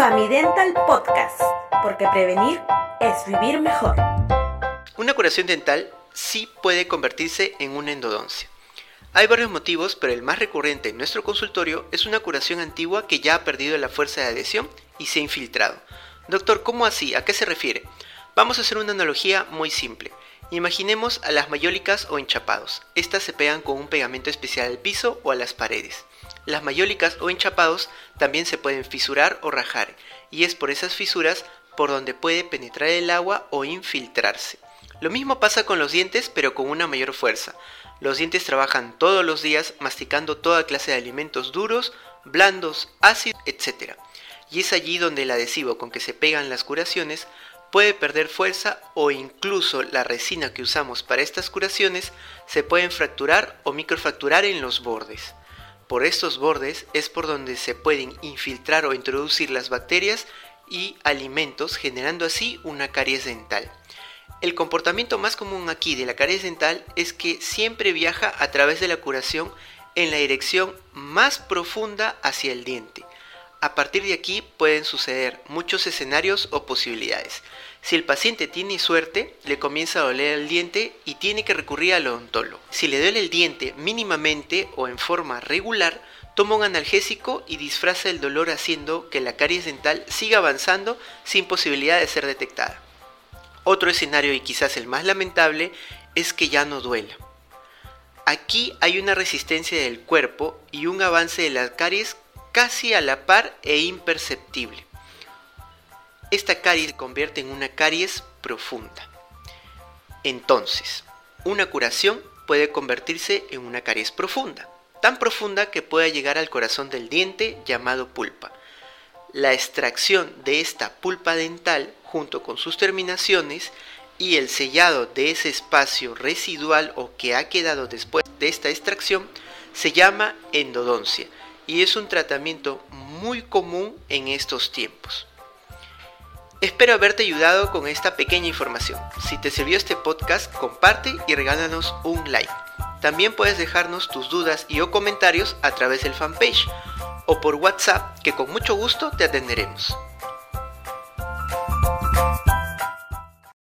Famidental Podcast, porque prevenir es vivir mejor. Una curación dental sí puede convertirse en una endodoncia. Hay varios motivos, pero el más recurrente en nuestro consultorio es una curación antigua que ya ha perdido la fuerza de adhesión y se ha infiltrado. Doctor, ¿cómo así? ¿A qué se refiere? Vamos a hacer una analogía muy simple. Imaginemos a las mayólicas o enchapados. Estas se pegan con un pegamento especial al piso o a las paredes. Las mayólicas o enchapados también se pueden fisurar o rajar, y es por esas fisuras por donde puede penetrar el agua o infiltrarse. Lo mismo pasa con los dientes, pero con una mayor fuerza. Los dientes trabajan todos los días masticando toda clase de alimentos duros, blandos, ácidos, etc. Y es allí donde el adhesivo con que se pegan las curaciones puede perder fuerza o incluso la resina que usamos para estas curaciones se pueden fracturar o microfracturar en los bordes. Por estos bordes es por donde se pueden infiltrar o introducir las bacterias y alimentos generando así una caries dental. El comportamiento más común aquí de la caries dental es que siempre viaja a través de la curación en la dirección más profunda hacia el diente. A partir de aquí pueden suceder muchos escenarios o posibilidades. Si el paciente tiene suerte, le comienza a doler el diente y tiene que recurrir al odontólogo. Si le duele el diente mínimamente o en forma regular, toma un analgésico y disfraza el dolor haciendo que la caries dental siga avanzando sin posibilidad de ser detectada. Otro escenario y quizás el más lamentable es que ya no duela. Aquí hay una resistencia del cuerpo y un avance de las caries casi a la par e imperceptible. Esta caries se convierte en una caries profunda. Entonces, una curación puede convertirse en una caries profunda, tan profunda que pueda llegar al corazón del diente llamado pulpa. La extracción de esta pulpa dental junto con sus terminaciones y el sellado de ese espacio residual o que ha quedado después de esta extracción se llama endodoncia y es un tratamiento muy común en estos tiempos. Espero haberte ayudado con esta pequeña información. Si te sirvió este podcast, comparte y regálanos un like. También puedes dejarnos tus dudas y o comentarios a través del fanpage o por WhatsApp que con mucho gusto te atenderemos.